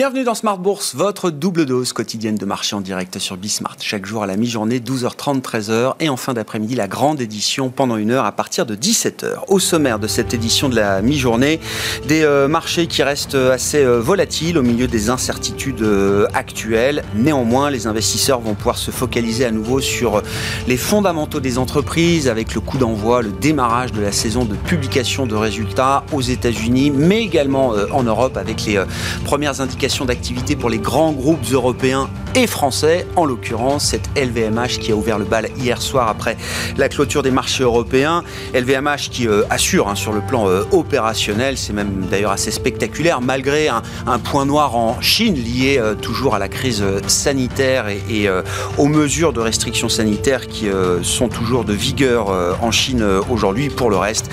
Bienvenue dans Smart Bourse, votre double dose quotidienne de marché en direct sur Bismart. Chaque jour à la mi-journée, 12h30, 13h et en fin d'après-midi, la grande édition pendant une heure à partir de 17h. Au sommaire de cette édition de la mi-journée, des euh, marchés qui restent assez euh, volatiles au milieu des incertitudes euh, actuelles. Néanmoins, les investisseurs vont pouvoir se focaliser à nouveau sur les fondamentaux des entreprises avec le coup d'envoi, le démarrage de la saison de publication de résultats aux États-Unis, mais également en Europe avec les premières indications d'activité pour les grands groupes européens et français, en l'occurrence cette LVMH qui a ouvert le bal hier soir après la clôture des marchés européens. LVMH qui euh, assure hein, sur le plan euh, opérationnel, c'est même d'ailleurs assez spectaculaire, malgré un, point noir en Chine lié euh, toujours à la crise sanitaire et, et aux mesures de restrictions sanitaires qui sont toujours de vigueur en Chine aujourd'hui. Pour le reste,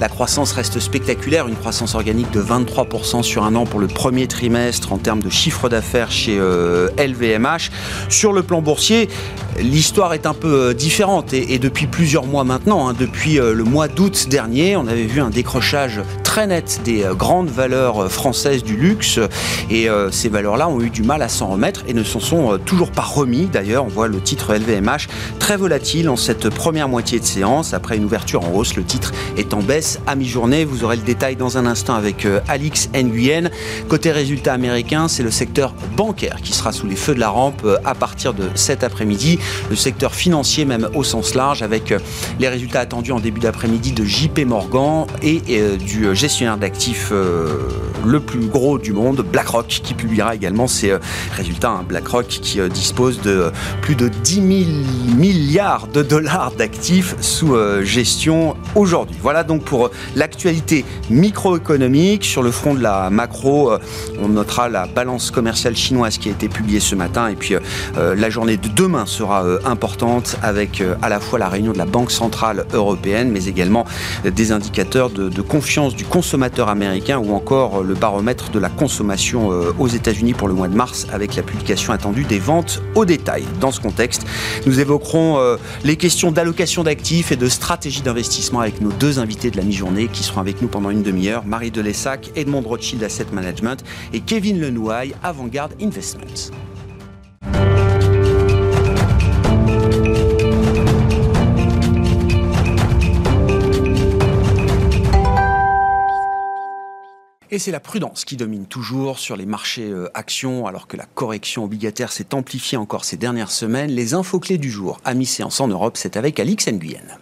la croissance reste spectaculaire, une croissance organique de 23% sur un an pour le premier trimestre en termes de chiffre d'affaires chez LVMH. Sur le plan boursier, l'histoire est un peu euh, différente et, depuis plusieurs mois maintenant, hein, depuis euh, le mois d'août dernier, on avait vu un décrochage très net des euh, grandes valeurs françaises du luxe et ces valeurs-là ont eu du mal à s'en remettre et ne s'en sont toujours pas remis. D'ailleurs, on voit le titre LVMH très volatile en cette première moitié de séance. Après une ouverture en hausse, le titre est en baisse à mi-journée. Vous aurez le détail dans un instant avec Alix Nguyen. Côté résultat américain, c'est le secteur bancaire qui sera sous les feux de la rampe à partir de cet après-midi le secteur financier même au sens large, avec euh, les résultats attendus en début d'après-midi de JP Morgan et euh, du euh, gestionnaire d'actifs le plus gros du monde, BlackRock, qui publiera également ses résultats. Hein. BlackRock qui dispose de plus de 10 000 milliards de dollars d'actifs sous gestion aujourd'hui. Voilà donc pour l'actualité microéconomique. Sur le front de la macro, on notera la balance commerciale chinoise qui a été publiée ce matin et puis la journée de demain sera euh, importante avec euh, à la fois la réunion de la Banque Centrale Européenne, mais également des indicateurs de, confiance du consommateur américain ou encore le baromètre de la consommation euh, aux États-Unis pour le mois de mars avec la publication attendue des ventes au détail. Dans ce contexte, nous évoquerons les questions d'allocation d'actifs et de stratégie d'investissement avec nos deux invités de la mi-journée qui seront avec nous pendant une demi-heure, Marie Delessac, Edmond Rothschild Asset Management et Kevin Lenouaille, Avant-Garde Investments. Et c'est la prudence qui domine toujours sur les marchés euh, actions, alors que la correction obligataire s'est amplifiée encore ces dernières semaines. Les infos clés du jour à mi-séance en Europe, c'est avec Alix Nguyen.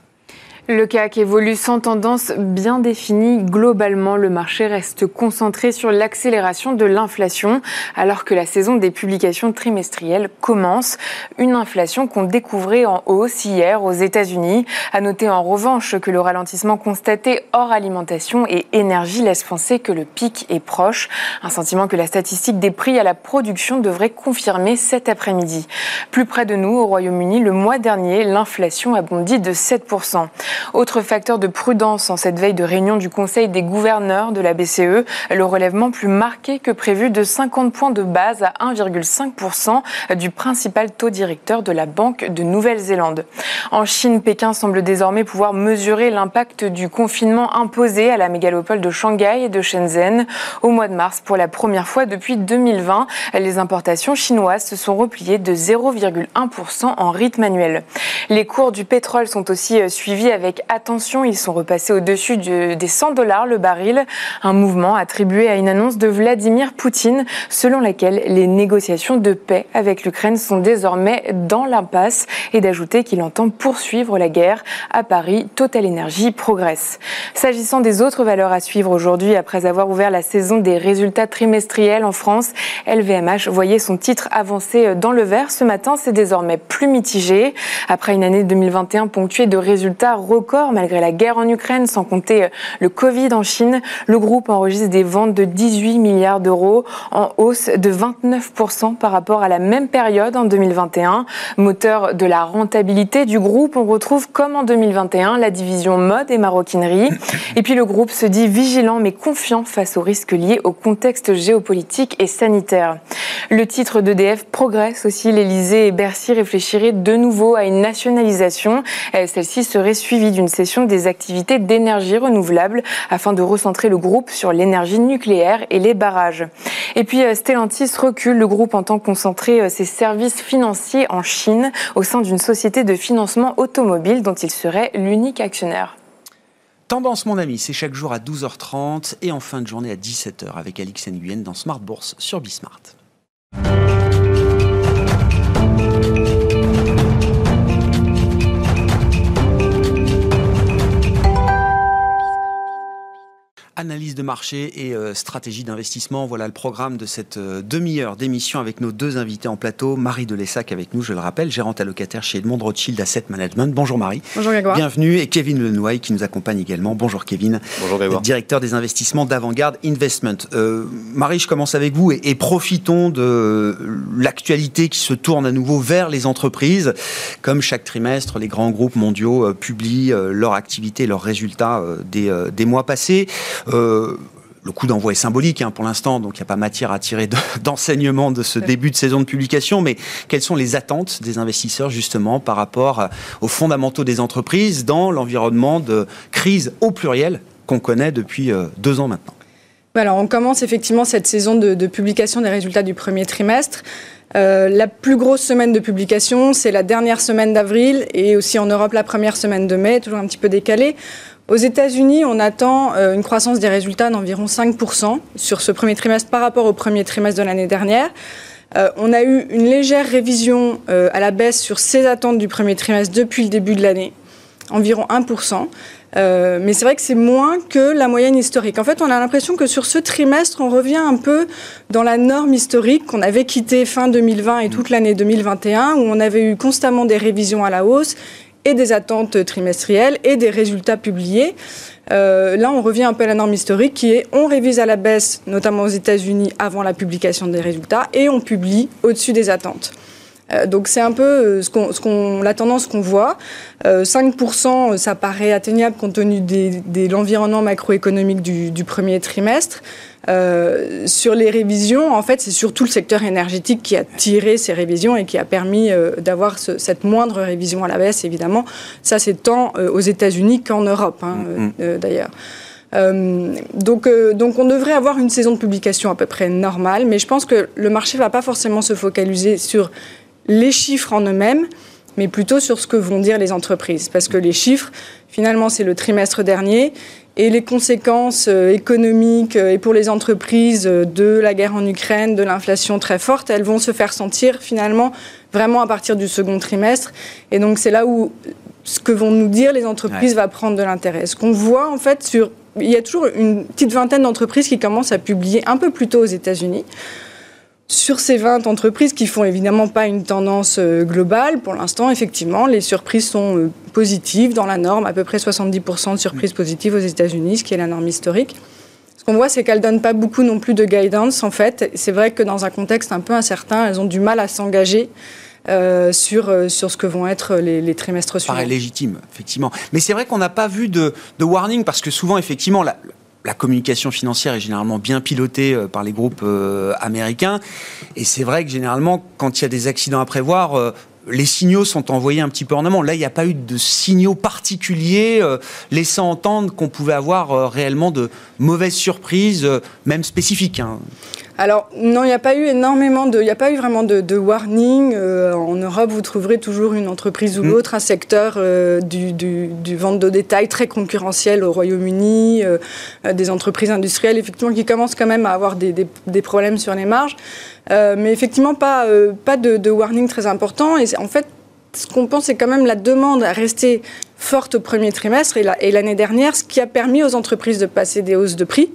Le CAC évolue sans tendance bien définie. Globalement, le marché reste concentré sur l'accélération de l'inflation alors que la saison des publications trimestrielles commence. Une inflation qu'on découvrait en hausse hier aux États-Unis. À noter en revanche que le ralentissement constaté hors alimentation et énergie laisse penser que le pic est proche. Un sentiment que la statistique des prix à la production devrait confirmer cet après-midi. Plus près de nous, au Royaume-Uni, le mois dernier, l'inflation a bondi de 7%. Autre facteur de prudence en cette veille de réunion du Conseil des gouverneurs de la BCE, le relèvement plus marqué que prévu de 50 points de base à 1,5% du principal taux directeur de la Banque de Nouvelle-Zélande. En Chine, Pékin semble désormais pouvoir mesurer l'impact du confinement imposé à la mégalopole de Shanghai et de Shenzhen. Au mois de mars, pour la première fois depuis 2020, les importations chinoises se sont repliées de 0,1% en rythme annuel. Les cours du pétrole sont aussi suivis avec avec attention. Ils sont repassés au-dessus des 100 dollars le baril, un mouvement attribué à une annonce de Vladimir Poutine selon laquelle les négociations de paix avec l'Ukraine sont désormais dans l'impasse et d'ajouter qu'il entend poursuivre la guerre. À Paris, Total Energy progresse. S'agissant des autres valeurs à suivre aujourd'hui, après avoir ouvert la saison des résultats trimestriels en France, LVMH voyait son titre avancer dans le vert. Ce matin, c'est désormais plus mitigé. Après une année 2021 ponctuée de résultats record malgré la guerre en Ukraine, sans compter euh, le Covid en Chine. Le groupe enregistre des ventes de 18 milliards d'euros, en hausse de 29% par rapport à la même période en 2021. Moteur de la rentabilité du groupe, on retrouve comme en 2021 la division mode et maroquinerie. Et puis le groupe se dit vigilant mais confiant face aux risques liés au contexte géopolitique et sanitaire. Le titre d'EDF progresse aussi. L'Elysée et Bercy réfléchiraient de nouveau à une nationalisation. Euh, celle-ci serait suivie d'une session des activités d'énergie renouvelable afin de recentrer le groupe sur l'énergie nucléaire et les barrages. Et puis euh, Stellantis recule. Le groupe entend concentrer euh, ses services financiers en Chine au sein d'une société de financement automobile dont il serait l'unique actionnaire. Tendance, mon ami, c'est chaque jour à 12h30 et en fin de journée à 17h avec Alix Nguyen dans Smart Bourse sur Bismart. Analyse de marché et euh, stratégie d'investissement. Voilà le programme de cette euh, demi-heure d'émission avec nos deux invités en plateau. Marie Delessac avec nous, je le rappelle, gérante allocataire chez Edmond Rothschild Asset Management. Bonjour Marie. Bonjour Grégoire. Bienvenue. Et Kevin Lenoy qui nous accompagne également. Bonjour Kevin. Bonjour Grégoire. Directeur des investissements d'Avantgarde Investment. Euh, Marie, je commence avec vous et, et profitons de l'actualité qui se tourne à nouveau vers les entreprises. Comme chaque trimestre, les grands groupes mondiaux publient leur activité, leurs résultats des, des mois passés. Euh, le coup d'envoi est symbolique hein, pour l'instant, donc il n'y a pas matière à tirer d'enseignement de, ce début de saison de publication, mais quelles sont les attentes des investisseurs justement par rapport euh, aux fondamentaux des entreprises dans l'environnement de crise au pluriel qu'on connaît depuis euh, deux ans maintenant? Alors, on commence effectivement cette saison de, publication des résultats du premier trimestre. la plus grosse semaine de publication, c'est la dernière semaine d'avril et aussi en Europe la première semaine de mai, toujours un petit peu décalée. Aux États-Unis, on attend euh, une croissance des résultats d'environ 5% sur ce premier trimestre par rapport au premier trimestre de l'année dernière. Euh, on a eu une légère révision euh, à la baisse sur ces attentes du premier trimestre depuis le début de l'année, environ 1%. mais c'est vrai que c'est moins que la moyenne historique. En fait, on a l'impression que sur ce trimestre, on revient un peu dans la norme historique qu'on avait quittée fin 2020 et toute l'année 2021, où on avait eu constamment des révisions à la hausse et des attentes trimestrielles et des résultats publiés. Euh, là, on revient un peu à la norme historique qui est on révise à la baisse, notamment aux États-Unis, avant la publication des résultats, et on publie au-dessus des attentes. Euh, donc c'est un peu euh, ce qu'on, la tendance qu'on voit. 5%, ça paraît atteignable compte tenu de l'environnement macroéconomique du, du, premier trimestre. Euh, sur les révisions, en fait, c'est surtout le secteur énergétique qui a tiré ces révisions et qui a permis euh, d'avoir cette moindre révision à la baisse, évidemment. Ça, c'est tant euh, aux États-Unis qu'en Europe, hein, mm-hmm. d'ailleurs. donc, donc on devrait avoir une saison de publication à peu près normale, mais je pense que le marché ne va pas forcément se focaliser sur les chiffres en eux-mêmes, mais plutôt sur ce que vont dire les entreprises. Parce que les chiffres, finalement, c'est le trimestre dernier et les conséquences euh, économiques euh, et pour les entreprises euh, de la guerre en Ukraine, de l'inflation très forte, elles vont se faire sentir finalement vraiment à partir du second trimestre. Et donc c'est là où ce que vont nous dire les entreprises va prendre de l'intérêt. Ce qu'on voit en fait sur... Il y a toujours une petite vingtaine d'entreprises qui commencent à publier un peu plus tôt aux États-Unis. Sur ces 20 entreprises qui font évidemment pas une tendance euh, globale, pour l'instant, effectivement, les surprises sont euh, positives dans la norme, à peu près 70% de surprises positives aux États-Unis, ce qui est la norme historique. Ce qu'on voit, c'est qu'elles ne donnent pas beaucoup non plus de guidance, en fait. C'est vrai que dans un contexte un peu incertain, elles ont du mal à s'engager. Euh, sur, sur ce que vont être les, trimestres suivants. Paraît légitime, effectivement. Mais c'est vrai qu'on n'a pas vu de, de, warning parce que souvent, effectivement, la, la communication financière est généralement bien pilotée euh, par les groupes euh, américains. Et c'est vrai que généralement, quand il y a des accidents à prévoir, euh, les signaux sont envoyés un petit peu en amont. Là, il n'y a pas eu de signaux particuliers laissant entendre qu'on pouvait avoir réellement de mauvaises surprises, même spécifiques. Hein. Alors non, il n'y a pas eu énormément de, il n'y a pas eu vraiment de, warning. Euh, en Europe, vous trouverez toujours une entreprise ou mm. l'autre, un secteur euh, du, du, vente de détail très concurrentiel au Royaume-Uni, euh, des entreprises industrielles effectivement qui commencent quand même à avoir des, des, problèmes sur les marges, mais effectivement pas pas de, warning très important. Et en fait, ce qu'on pense, c'est quand même la demande à rester forte au premier trimestre et l'année dernière, ce qui a permis aux entreprises de passer des hausses de prix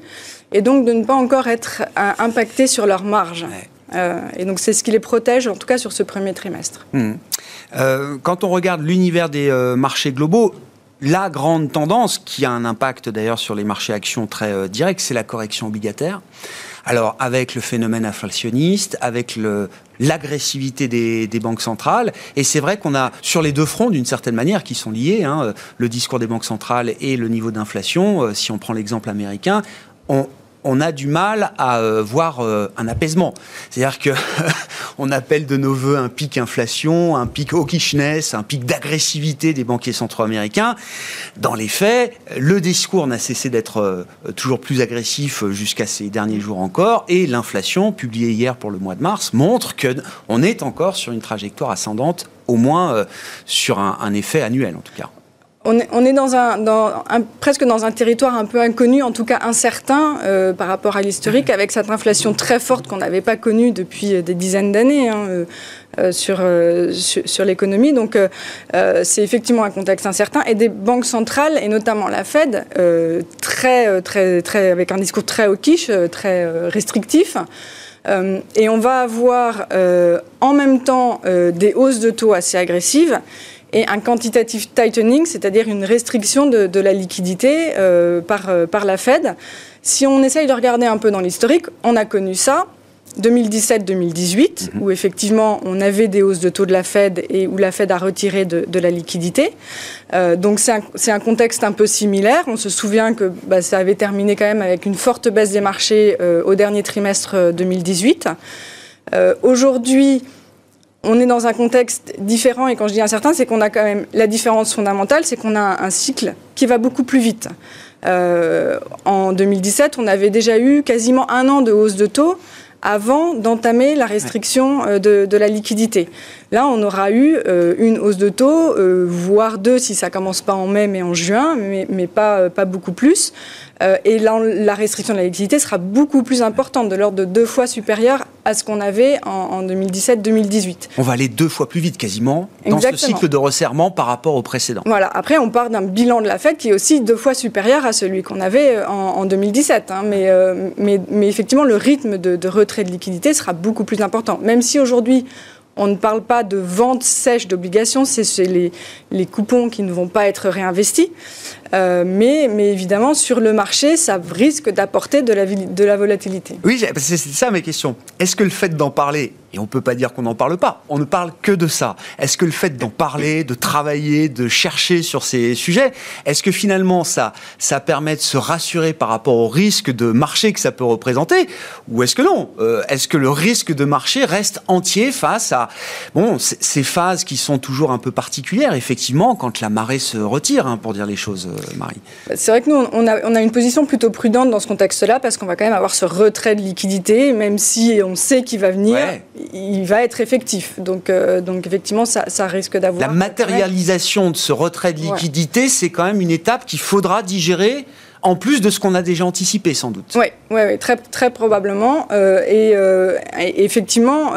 et donc de ne pas encore être euh, impactés sur leur marge. Euh, et donc c'est ce qui les protège, en tout cas sur ce premier trimestre. Hmm. Euh, quand on regarde l'univers des marchés globaux, la grande tendance, qui a un impact d'ailleurs sur les marchés actions très direct, c'est la correction obligataire. Alors, avec le phénomène inflationniste, avec l'agressivité des, banques centrales, et c'est vrai qu'on a sur les deux fronts, d'une certaine manière, qui sont liés, hein, le discours des banques centrales et le niveau d'inflation, si on prend l'exemple américain, on, on a du mal à euh, voir euh, un apaisement. C'est-à-dire que on appelle de nos voeux un pic inflation, un pic hawkishness, un pic d'agressivité des banquiers centraux américains. Dans les faits, le discours n'a cessé d'être euh, toujours plus agressif jusqu'à ces derniers jours encore, et l'inflation, publiée hier pour le mois de mars, montre que on est encore sur une trajectoire ascendante, au moins sur un effet annuel en tout cas on est, dans, un, presque dans un territoire un peu inconnu, en tout cas incertain euh, par rapport à l'historique, avec cette inflation très forte qu'on n'avait pas connue depuis euh, des dizaines d'années hein, euh, sur, sur, l'économie. Donc c'est effectivement un contexte incertain et des banques centrales, et notamment la Fed, très, très, très, avec un discours très hawkish, très restrictif. et on va avoir en même temps des hausses de taux assez agressives et un quantitative tightening, c'est-à-dire une restriction de, la liquidité euh, par, euh, par la Fed. Si on essaye de regarder un peu dans l'historique, on a connu ça 2017-2018, mhm. où effectivement on avait des hausses de taux de la Fed et où la Fed a retiré de, la liquidité. Euh, donc c'est un, un, contexte un peu similaire. On se souvient que bah, ça avait terminé quand même avec une forte baisse des marchés au dernier trimestre 2018. Aujourd'hui, on est dans un contexte différent, et quand je dis incertain, c'est qu'on a quand même la différence fondamentale, c'est qu'on a un cycle qui va beaucoup plus vite. Euh, en 2017, on avait déjà eu quasiment un an de hausse de taux avant d'entamer la restriction euh, de, la liquidité. Là, on aura eu euh, une hausse de taux, voire deux si ça commence pas en mai mais en juin, mais, pas, pas beaucoup plus. Euh, et la restriction de la liquidité sera beaucoup plus importante, de l'ordre de deux fois supérieure à ce qu'on avait en, 2017-2018. On va aller deux fois plus vite quasiment dans ce cycle de resserrement par rapport au précédent. Voilà. Après, on part d'un bilan de la Fed qui est aussi deux fois supérieur à celui qu'on avait euh, en, 2017. Hein. Euh, mais, mais, effectivement, le rythme de, de retrait de liquidité sera beaucoup plus important. Même si aujourd'hui, on ne parle pas de vente sèche d'obligations, c'est les, les, coupons qui ne vont pas être réinvestis. Euh, mais, évidemment, sur le marché, ça risque d'apporter de la, de la volatilité. Oui, c'est ça mes questions. Est-ce que le fait d'en parler et on ne peut pas dire qu'on n'en parle pas. On ne parle que de ça. Est-ce que le fait d'en parler, de travailler, de chercher sur ces sujets, est-ce que finalement ça, ça permet de se rassurer par rapport au risque de marché que ça peut représenter? Ou est-ce que non? Euh, Est-ce que le risque de marché reste entier face à bon, ces phases qui sont toujours un peu particulières, effectivement, quand la marée se retire, hein, pour dire les choses, euh, Marie? C'est vrai que nous, on a, on a une position plutôt prudente dans ce contexte-là, parce qu'on va quand même avoir ce retrait de liquidité, même si on sait qu'il va venir il va être effectif. Donc, euh, donc effectivement, ça, risque d'avoir. La matérialisation de ce retrait de liquidité, c'est quand même une étape qu'il faudra digérer. En plus de ce qu'on a déjà anticipé, sans doute. Oui, ouais, très, très probablement. Euh, euh, et, effectivement,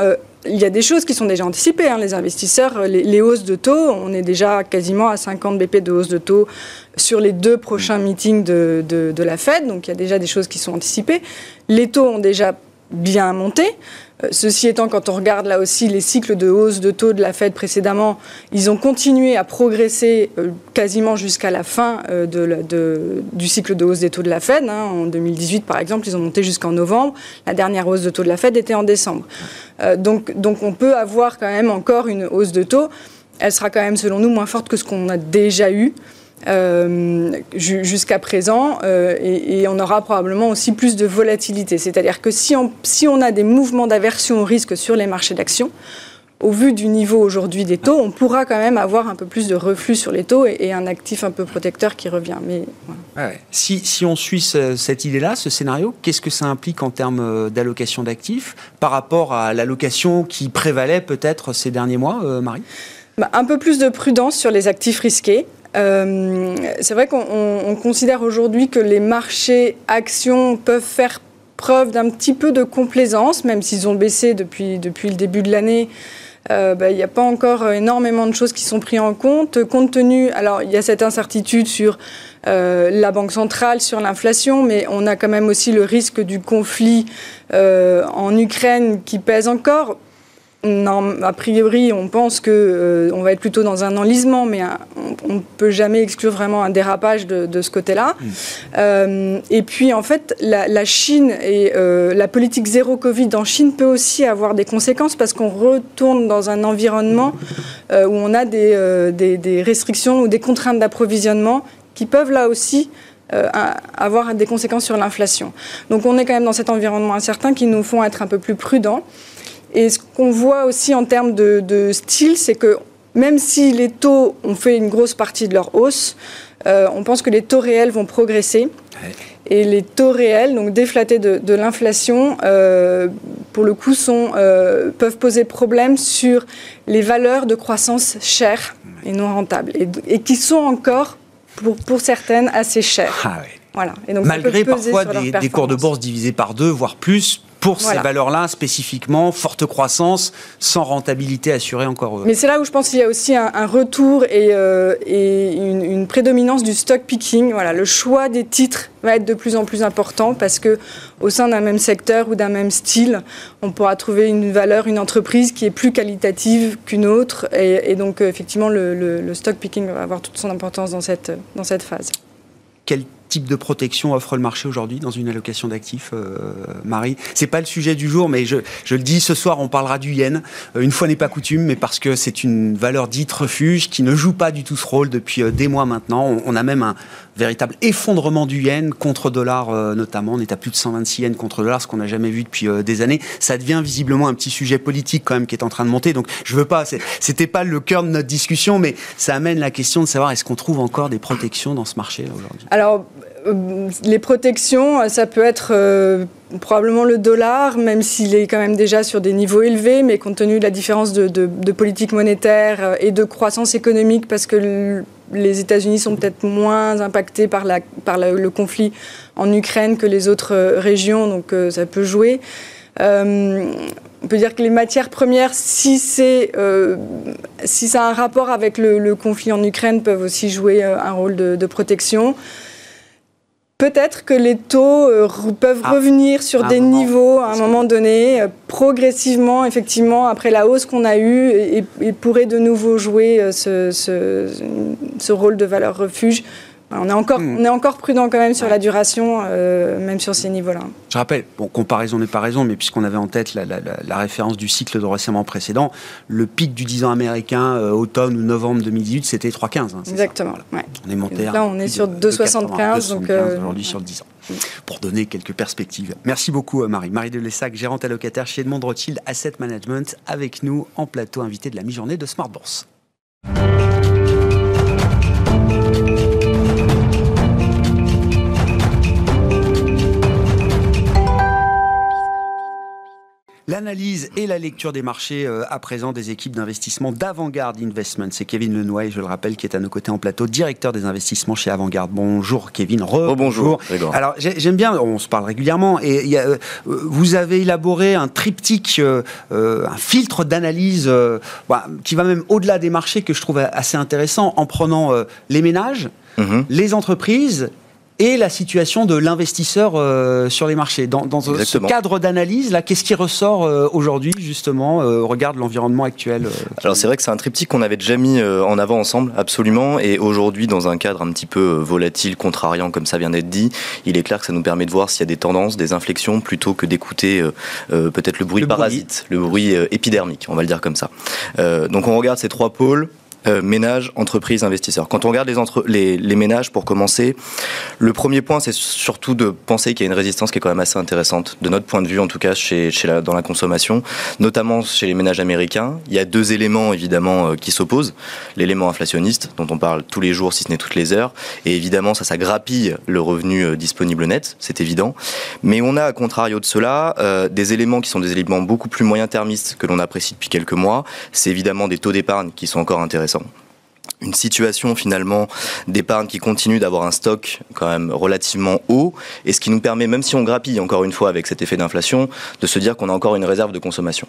il y a des choses qui sont déjà anticipées. Hein. Les investisseurs, les, hausses de taux, on est déjà quasiment à 50 BP de hausse de taux sur les deux prochains meetings de, de la Fed. Donc il y a déjà des choses qui sont anticipées. Les taux ont déjà bien monté. Euh, ceci étant, quand on regarde là aussi les cycles de hausse de taux de la Fed précédemment, ils ont continué à progresser euh, quasiment jusqu'à la fin euh, du cycle de hausse des taux de la Fed. Hein. En 2018, par exemple, ils ont monté jusqu'en novembre. La dernière hausse de taux de la Fed était en décembre. donc, donc on peut avoir quand même encore une hausse de taux. Elle sera quand même, selon nous, moins forte que ce qu'on a déjà eu. Euh, jusqu'à présent euh, et, on aura probablement aussi plus de volatilité. C'est-à-dire que si on, si on a des mouvements d'aversion au risque sur les marchés d'actions, au vu du niveau aujourd'hui des taux, on pourra quand même avoir un peu plus de reflux sur les taux et, un actif un peu protecteur qui revient. Mais, si, si, on suit cette idée-là, ce scénario, qu'est-ce que ça implique en termes euh, d'allocation d'actifs par rapport à l'allocation qui prévalait peut-être ces derniers mois, Marie? Bah, un peu plus de prudence sur les actifs risqués. Euh, c'est vrai qu'on considère aujourd'hui que les marchés actions peuvent faire preuve d'un petit peu de complaisance, même s'ils ont baissé depuis, le début de l'année. Euh, bah, il n'y a pas encore énormément de choses qui sont prises en compte. Compte tenu, alors il y a cette incertitude sur euh, la Banque centrale, sur l'inflation, mais on a quand même aussi le risque du conflit en Ukraine qui pèse encore. Non, a priori, on pense qu'on euh, va être plutôt dans un enlisement, mais on ne peut jamais exclure vraiment un dérapage de, ce côté-là. Mm. Euh, et puis, en fait, la, Chine et euh, la politique zéro Covid en Chine peut aussi avoir des conséquences parce qu'on retourne dans un environnement où on a des, des, restrictions ou des contraintes d'approvisionnement qui peuvent là aussi avoir des conséquences sur l'inflation. Donc on est quand même dans cet environnement incertain qui nous font être un peu plus prudents. Et ce qu'on voit aussi en termes de, style, c'est que même si les taux ont fait une grosse partie de leur hausse, on pense que les taux réels vont progresser. Et les taux réels, donc déflatés de, l'inflation, euh, pour le coup, sont, euh, peuvent poser problème sur les valeurs de croissance chères et non rentables, et, qui sont encore, pour, pour certaines, assez chères. Ah voilà. Et donc, Malgré parfois des, des cours de bourse divisés par deux, voire plus, pour ces valeurs-là spécifiquement, forte croissance, sans rentabilité assurée encore. Mais c'est là où je pense qu'il y a aussi un, retour et, euh, une, prédominance du stock picking. Voilà, le choix des titres va être de plus en plus important parce que au sein d'un même secteur ou d'un même style, on pourra trouver une valeur, une entreprise qui est plus qualitative qu'une autre. Et, donc effectivement, le, le, stock picking va avoir toute son importance dans cette, dans cette phase. Quel type de protection offre le marché aujourd'hui dans une allocation d'actifs, euh, Marie C'est pas le sujet du jour, mais je, le dis ce soir, on parlera du yen. Euh, une fois n'est pas coutume, mais parce que c'est une valeur dite refuge qui ne joue pas du tout ce rôle depuis euh, des mois maintenant. On, a même un véritable effondrement du yen contre dollar notamment. On est à plus de 126 yens contre dollar, ce qu'on n'a jamais vu depuis des années. Ça devient visiblement un petit sujet politique quand même qui est en train de monter. Donc je veux pas, c'était pas le cœur de notre discussion, mais ça amène la question de savoir est-ce qu'on trouve encore des protections dans ce marché aujourd'hui? Alors euh, les protections, ça peut être euh, probablement le dollar, même s'il est quand même déjà sur des niveaux élevés, mais compte tenu de la différence de, politique monétaire euh, et de croissance économique, parce que les États-Unis sont peut-être moins impactés par, le conflit en Ukraine que les autres régions, donc ça peut jouer. on peut dire que les matières premières, si ça a un rapport avec le, conflit en Ukraine, peuvent aussi jouer un rôle de protection. Peut-être que les taux euh, peuvent ah. revenir sur des niveaux à un moment donné, euh, progressivement, effectivement, après la hausse qu'on a eue, et, pourraient de nouveau jouer euh, ce, rôle de valeur refuge. On est encore, hmm. on est encore prudent quand même sur la duration, même sur ces niveaux-là. Je rappelle, bon, comparaison n'est pas raison, mais puisqu'on avait en tête la, référence du cycle de resserrement précédent, le pic du 10 ans américain, automne ou novembre 2018, c'était 3,15. Hein, Exactement. On est monté Là, on est sur 2,75. Donc, aujourd'hui sur le 10 ans. Pour donner quelques perspectives. Merci beaucoup, euh, Marie. Marie de Lessac, gérante allocataire chez Edmond Rothschild Asset Management, avec nous en plateau invité de la mi-journée de Smart Bourse. L'analyse et la lecture des marchés euh, à présent des équipes d'investissement d'Avantgarde Investment. C'est Kevin Lenoy, je le rappelle, qui est à nos côtés en plateau, directeur des investissements chez Avantgarde. Bonjour Kevin. Re bonjour. Alors j'aime bien, on se parle régulièrement, et euh, vous avez élaboré un triptyque, euh, un filtre d'analyse bah, qui va même au-delà des marchés que je trouve assez intéressant en prenant les ménages, mhm. les entreprises et la situation de l'investisseur euh, sur les marchés. Dans, ce cadre d'analyse, là, qu'est-ce qui ressort euh, aujourd'hui, justement, euh, au regard de l'environnement actuel Alors, c'est vrai que c'est un triptyque qu'on avait déjà mis en avant ensemble, absolument. Et aujourd'hui, dans un cadre un petit peu volatile, contrariant, comme ça vient d'être dit, il est clair que ça nous permet de voir s'il y a des tendances, des inflexions, plutôt que d'écouter peut-être le bruit parasite, le bruit épidermique, on va le dire comme ça. donc, on regarde ces trois pôles euh, ménages, entreprises, investisseurs. Quand on regarde les, les, ménages, pour commencer, le premier point, c'est surtout de penser qu'il y a une résistance qui est quand même assez intéressante, de notre point de vue en tout cas, chez, dans la consommation, notamment chez les ménages américains. Il y a deux éléments évidemment euh, qui s'opposent. L'élément inflationniste, dont on parle tous les jours, si ce n'est toutes les heures, et évidemment ça, ça grappille le revenu euh, disponible net, c'est évident. Mais on a, à contrario de cela, des éléments qui sont des éléments beaucoup plus moyen-termistes que l'on apprécie depuis quelques mois. C'est évidemment des taux d'épargne qui sont encore intéressants une situation finalement d'épargne qui continue d'avoir un stock quand même relativement haut et ce qui nous permet, même si on grappille encore une fois avec cet effet d'inflation, de se dire qu'on a encore une réserve de consommation.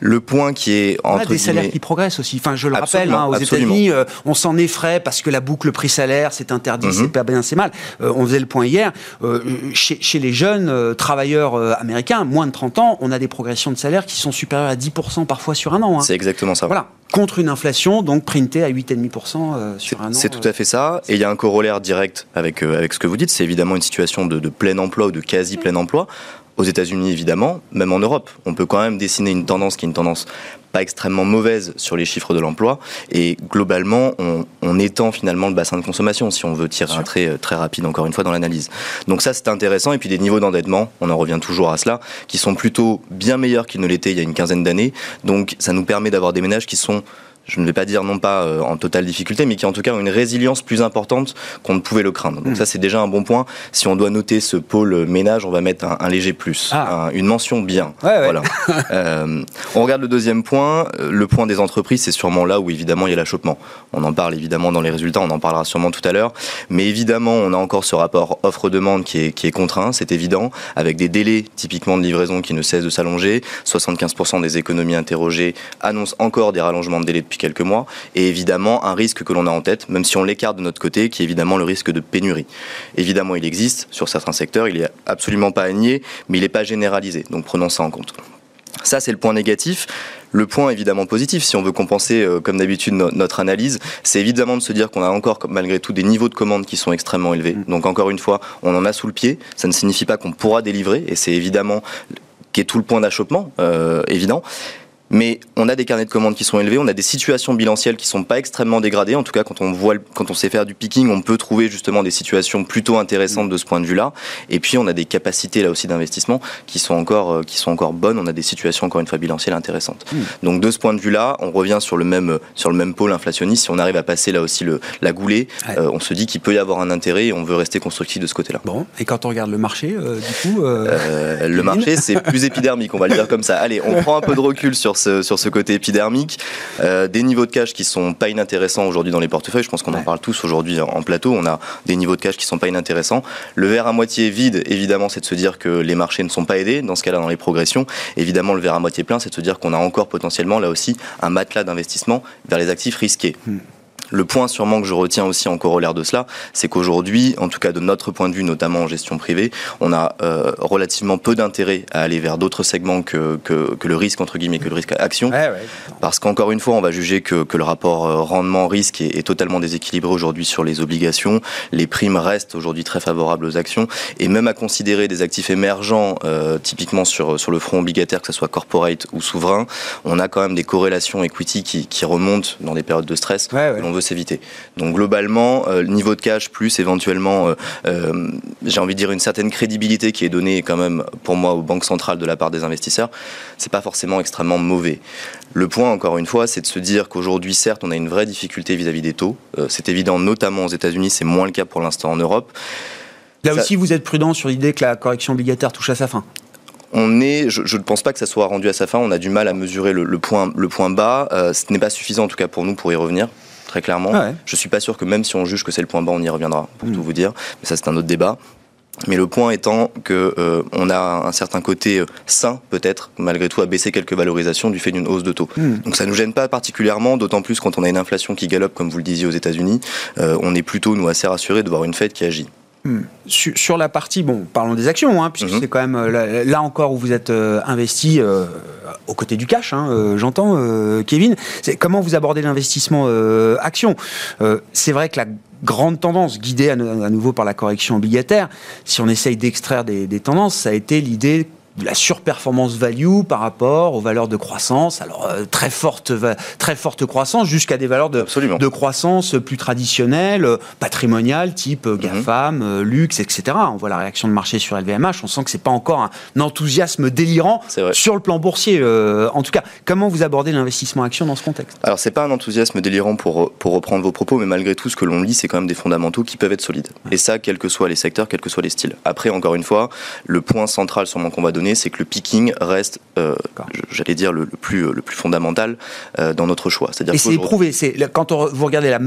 Le point qui est entre on a des salaires qui progressent aussi. Enfin, je le rappelle, hein, aux États-Unis, euh, on s'en effraie parce que la boucle prix-salaire, c'est interdit, c'est mhm. pas bien, c'est mal. Euh, on faisait le point hier. Euh, chez, chez, les jeunes travailleurs américains, moins de 30 ans, on a des progressions de salaire qui sont supérieures à 10% parfois sur un an. Hein. C'est exactement ça. Voilà contre une inflation donc printée à 8,5% euh, sur un an. C'est tout à fait ça. Et il y a un corollaire direct avec, euh, avec ce que vous dites. C'est évidemment une situation de, de plein emploi ou de quasi plein emploi aux États-Unis évidemment, même en Europe. On peut quand même dessiner une tendance qui est une tendance pas extrêmement mauvaise sur les chiffres de l'emploi. Et globalement, on, étend finalement le bassin de consommation, si on veut tirer un trait euh, très rapide, encore une fois, dans l'analyse. Donc ça, c'est intéressant. Et puis des niveaux d'endettement, on en revient toujours à cela, qui sont plutôt bien meilleurs qu'ils ne l'étaient il y a une quinzaine d'années. Donc ça nous permet d'avoir des ménages qui sont je ne vais pas dire non pas euh, en totale difficulté, mais qui en tout cas ont une résilience plus importante qu'on ne pouvait le craindre. Donc hmm. ça, c'est déjà un bon point. Si on doit noter ce pôle ménage, on va mettre un, léger plus, ah. une mention bien. Voilà. euh, on regarde le deuxième point. Euh, le point des entreprises, c'est sûrement là où évidemment il y a l'achoppement. On en parle évidemment dans les résultats, on en parlera sûrement tout à l'heure. Mais évidemment, on a encore ce rapport offre-demande qui est, qui est contraint, c'est évident, avec des délais typiquement de livraison qui ne cessent de s'allonger. 75% des économies interrogées annoncent encore des rallongements de délais de quelques mois, et évidemment un risque que l'on a en tête, même si on l'écarte de notre côté, qui est évidemment le risque de pénurie. Évidemment, il existe sur certains secteurs, il n'est absolument pas à nier, mais il n'est pas généralisé, donc prenons ça en compte. Ça, c'est le point négatif. Le point évidemment positif, si on veut compenser euh, comme d'habitude notre analyse, c'est évidemment de se dire qu'on a encore malgré tout des niveaux de commandes qui sont extrêmement élevés. Mm. Donc encore une fois, on en a sous le pied. Ça ne signifie pas qu'on pourra délivrer, et c'est évidemment qui est tout le point d'achoppement euh, évident. Mais on a des carnets de commandes qui sont élevés, on a des situations bilancielles qui sont pas extrêmement dégradées. En tout cas, quand on voit, quand on sait faire du picking, on peut trouver justement des situations plutôt intéressantes de ce point de vue-là. Et puis, on a des capacités là aussi d'investissement qui sont encore, euh, qui sont encore bonnes. On a des situations encore une fois bilancielles intéressantes. Hmm. Donc, de ce point de vue-là, on revient sur le même, sur le même pôle inflationniste. Si on arrive à passer là aussi le, la goulée, euh, on se dit qu'il peut y avoir un intérêt et on veut rester constructif de ce côté-là. Bon. Et quand on regarde le marché, euh, du coup, le marché, c'est plus épidermique, on va le dire comme ça. Allez, on prend un peu de recul sur ce, sur ce côté épidermique, euh, des niveaux de cash qui sont pas inintéressants aujourd'hui dans les portefeuilles. Je pense qu'on en parle tous aujourd'hui en plateau. On a des niveaux de cash qui sont pas inintéressants. Le verre à moitié vide, évidemment, c'est de se dire que les marchés ne sont pas aidés. Dans ce cas-là, dans les progressions, évidemment, le verre à moitié plein, c'est de se dire qu'on a encore potentiellement là aussi un matelas d'investissement vers les actifs risqués. Hmm. Le point sûrement que je retiens aussi en corollaire de cela, c'est qu'aujourd'hui, en tout cas de notre point de vue, notamment en gestion privée, on a euh, relativement peu d'intérêt à aller vers d'autres segments que, que, que, le risque, entre guillemets, que le risque action. Parce qu'encore une fois, on va juger que, que le rapport euh, rendement-risque est, est, totalement déséquilibré aujourd'hui sur les obligations. Les primes restent aujourd'hui très favorables aux actions. Et même à considérer des actifs émergents, euh, typiquement sur, sur le front obligataire, que ce soit corporate ou souverain, on a quand même des corrélations equity qui, qui remontent dans des périodes de stress veut s'éviter. Donc globalement, euh, le niveau de cash plus éventuellement, euh, euh, j'ai envie de dire une certaine crédibilité qui est donnée quand même pour moi aux banques centrales de la part des investisseurs, c'est pas forcément extrêmement mauvais. Le point, encore une fois, c'est de se dire qu'aujourd'hui, certes, on a une vraie difficulté vis-à-vis des taux. c'est évident, notamment aux États-Unis, c'est moins le cas pour l'instant en Europe. Là aussi, vous êtes prudent sur l'idée que la correction obligataire touche à sa fin on est, je ne pense pas que ça soit rendu à sa fin. On a du mal à mesurer le, point, le point bas. ce n'est pas suffisant, en tout cas pour nous, pour y revenir très clairement. Je Je suis pas sûr que même si on juge que c'est le point bas, on y reviendra, pour mm. tout vous dire. Mais ça, c'est un autre débat. Mais le point étant que euh, on a un certain côté euh, sain, peut-être, malgré tout, à baisser quelques valorisations du fait d'une hausse de taux. Mm. Donc ça nous gêne pas particulièrement, d'autant plus quand on a une inflation qui galope, comme vous le disiez aux États-Unis. Euh, on est plutôt, nous, assez rassurés de voir une Fed qui agit. Hmm. Sur, la partie, bon, parlons des actions, hein, puisque mhm. c'est quand même euh, là, encore où vous êtes euh, investi euh, aux côtés du cash, hein, j'entends, Kevin. C'est comment vous abordez l'investissement action? C'est vrai que la grande tendance, guidée à, nouveau par la correction obligataire, si on essaye d'extraire des, des tendances, ça a été l'idée de la surperformance value par rapport aux valeurs de croissance. Alors euh, très forte, très forte croissance jusqu'à des valeurs de, de croissance plus traditionnelles, euh, patrimoniales, type euh, GAFAM, luxe, etc. On voit la réaction de marché sur LVMH. On sent que c'est pas encore un enthousiasme délirant sur le plan boursier. en tout cas, comment vous abordez l'investissement action dans ce contexte? Alors c'est pas un enthousiasme délirant pour pour reprendre vos propos, mais malgré tout, ce que l'on lit, c'est quand même des fondamentaux qui peuvent être solides. Et ça, quels que soient les secteurs, quels que soient les styles. Après, encore une fois, le point central sûrement qu'on va c'est que le picking reste, euh, j'allais dire, le, plus, le plus fondamental euh, dans notre choix. Et c'est éprouvé. Quand vous regardez la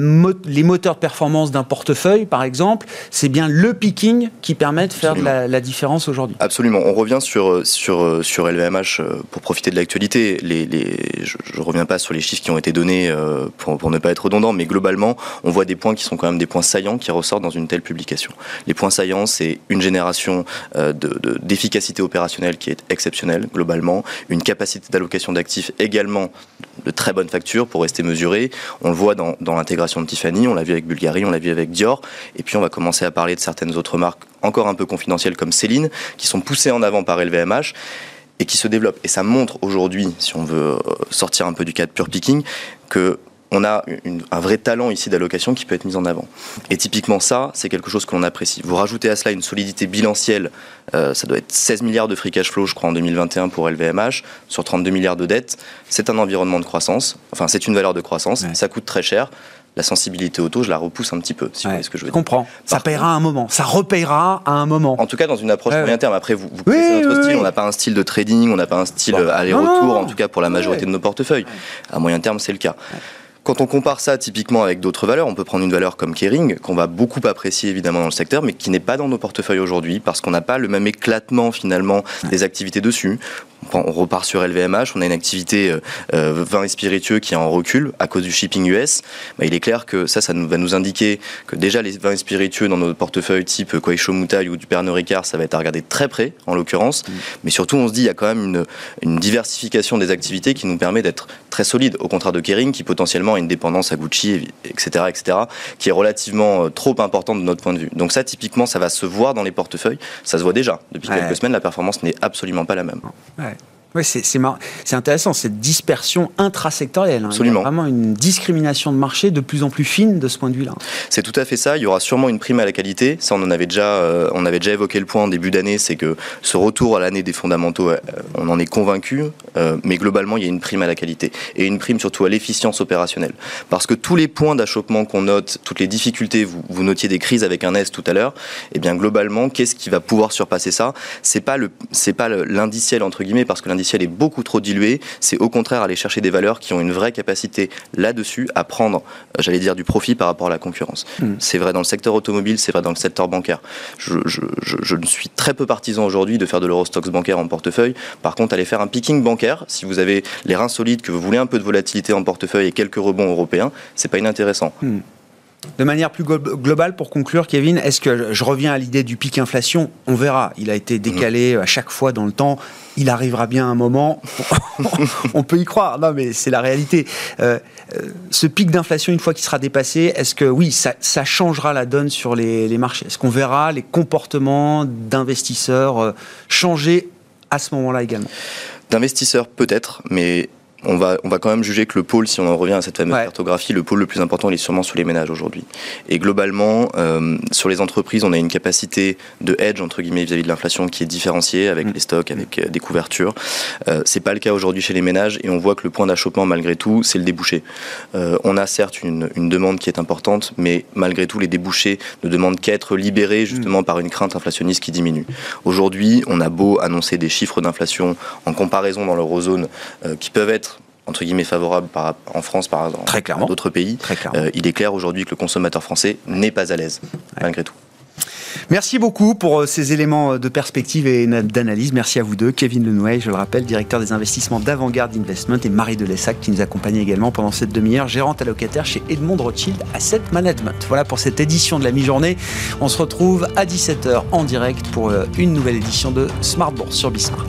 les moteurs de performance d'un portefeuille, par exemple, c'est bien le picking qui permet de faire la, différence aujourd'hui. Absolument. On revient sur, sur, sur LVMH euh, pour profiter de l'actualité. Les, les, je ne reviens pas sur les chiffres qui ont été donnés pour, pour ne pas être redondant, mais globalement, on voit des points qui sont quand même des points saillants qui ressortent dans une telle publication. Les points saillants, c'est une génération d'efficacité de, opérationnelle qui est exceptionnel globalement, une capacité d'allocation d'actifs également de très bonne facture pour rester mesuré. On le voit dans, dans l'intégration de Tiffany, on l'a vu avec Bulgari, on l'a vu avec Dior, et puis on va commencer à parler de certaines autres marques encore un peu confidentielles comme Céline, qui sont poussées en avant par LVMH et qui se développent. Et ça montre aujourd'hui, si on veut euh, sortir un peu du cadre pure picking, que on a un vrai talent ici d'allocation qui peut être mis en avant. Et typiquement ça, c'est quelque chose que l'on apprécie. Vous rajoutez à cela une solidité bilancielle, euh, ça doit être 16 milliards de free cash flow, je crois, en 2021 pour LVMH, sur 32 milliards de dettes. C'est un environnement de croissance, enfin c'est une valeur de croissance, ça coûte très cher. La sensibilité auto, je la repousse un petit peu, si vous voyez ce que je veux dire. Je comprends. ça payera à un moment. Ça repayera à un moment. En tout cas, dans une approche moyen terme. Après, vous, vous connaissez notre style. On n'a pas un style de trading, on n'a pas un style aller-retour, en tout cas pour la majorité de nos portefeuilles. À moyen terme, c'est le cas. Quand on compare ça typiquement avec d'autres valeurs, on peut prendre une valeur comme Kering, qu'on va beaucoup apprécier évidemment dans le secteur, mais qui n'est pas dans nos portefeuilles aujourd'hui, parce qu'on n'a pas le même éclatement finalement des activités dessus on repart sur LVMH, on a une activité euh, euh, vin et spiritueux qui est en recul à cause du shipping US. Bah, il est clair que ça, ça va nous indiquer que déjà les vins et spiritueux dans nos portefeuilles type Koisho Moutai ou du Pernod Ricard, ça va être à regarder très près en l'occurrence. Mm. Mais surtout, on se dit il y a quand même une, une diversification des activités qui nous permet d'être très solide, au contraire de Kering qui potentiellement a une dépendance à Gucci, etc., etc., qui est relativement euh, trop importante de notre point de vue. Donc ça, typiquement, ça va se voir dans les portefeuilles. Ça se voit déjà depuis quelques semaines. La performance n'est absolument pas la même. Ouais, c'est intéressant, cette dispersion intrasectorielle. Hein. Absolument. Il y a vraiment une discrimination de marché de plus en plus fine de ce point de vue-là. C'est tout à fait ça. Il y aura sûrement une prime à la qualité. Ça, on en avait déjà, euh, on avait déjà évoqué le point en début d'année, c'est que ce retour à l'année des fondamentaux, euh, on en est convaincu, euh, mais globalement, il y a une prime à la qualité et une prime surtout à l'efficience opérationnelle. Parce que tous les points d'achoppement qu'on note, toutes les difficultés, vous, vous, notiez des crises avec un S tout à l'heure, et eh bien globalement, qu'est-ce qui va pouvoir surpasser ça? C'est pas le, c'est pas l'indiciel entre guillemets, parce que l'indiciel est beaucoup trop dilué. C'est au contraire aller chercher des valeurs qui ont une vraie capacité là-dessus à prendre, euh, j'allais dire, du profit par rapport à la concurrence. Hmm. C'est vrai dans le secteur automobile, c'est vrai dans le secteur bancaire. Je, je, je, ne suis très peu partisan aujourd'hui de faire de l'Eurostox bancaire en portefeuille. Par contre, aller faire un picking bancaire, si vous avez les reins solides, que vous voulez un peu de volatilité en portefeuille et quelques rebonds européens, c'est pas inintéressant. Hmm. De manière plus globale, pour conclure, Kevin, est-ce que je reviens à l'idée du pic inflation? On verra. Il a été décalé à chaque fois dans le temps. Il arrivera bien un moment. on peut y croire. Non, mais c'est la réalité. Euh, euh, ce pic d'inflation, une fois qu'il sera dépassé, est-ce que oui, ça, changera la donne sur les, marchés? Est-ce qu'on verra les comportements d'investisseurs euh, changer à ce moment-là également? D'investisseurs peut-être, mais on va, on va quand même juger que le pôle, si on en revient à cette fameuse cartographie, le pôle le plus important, il est sûrement sous les ménages aujourd'hui. Et globalement, euh, sur les entreprises, on a une capacité de hedge, entre guillemets, vis-à-vis de l'inflation qui est différenciée avec mm. les stocks, avec euh, des couvertures. Euh, c'est pas le cas aujourd'hui chez les ménages et on voit que le point d'achoppement, malgré tout, c'est le débouché. On a certes une, une, demande qui est importante, mais malgré tout, les débouchés ne demandent qu'à être libérés justement mm. par une crainte inflationniste qui diminue. Aujourd'hui, on a beau annoncer des chiffres d'inflation en comparaison dans l'eurozone qui peuvent être entre guillemets favorable par, en France par exemple à d'autres pays, euh, il est clair aujourd'hui que le consommateur français n'est pas à l'aise, malgré tout. Merci beaucoup pour euh, ces éléments euh, de perspective et d'analyse. Merci à vous deux. Kevin Lenouet, je le rappelle, directeur des investissements d'Avant-Garde Investment et Marie Delessac qui nous accompagne également pendant cette demi-heure, gérante allocataire chez Edmond Rothschild Asset Management. Voilà pour cette édition de la mi-journée. On se retrouve à 17h en direct pour une nouvelle édition de Smart Bourse sur Bismart.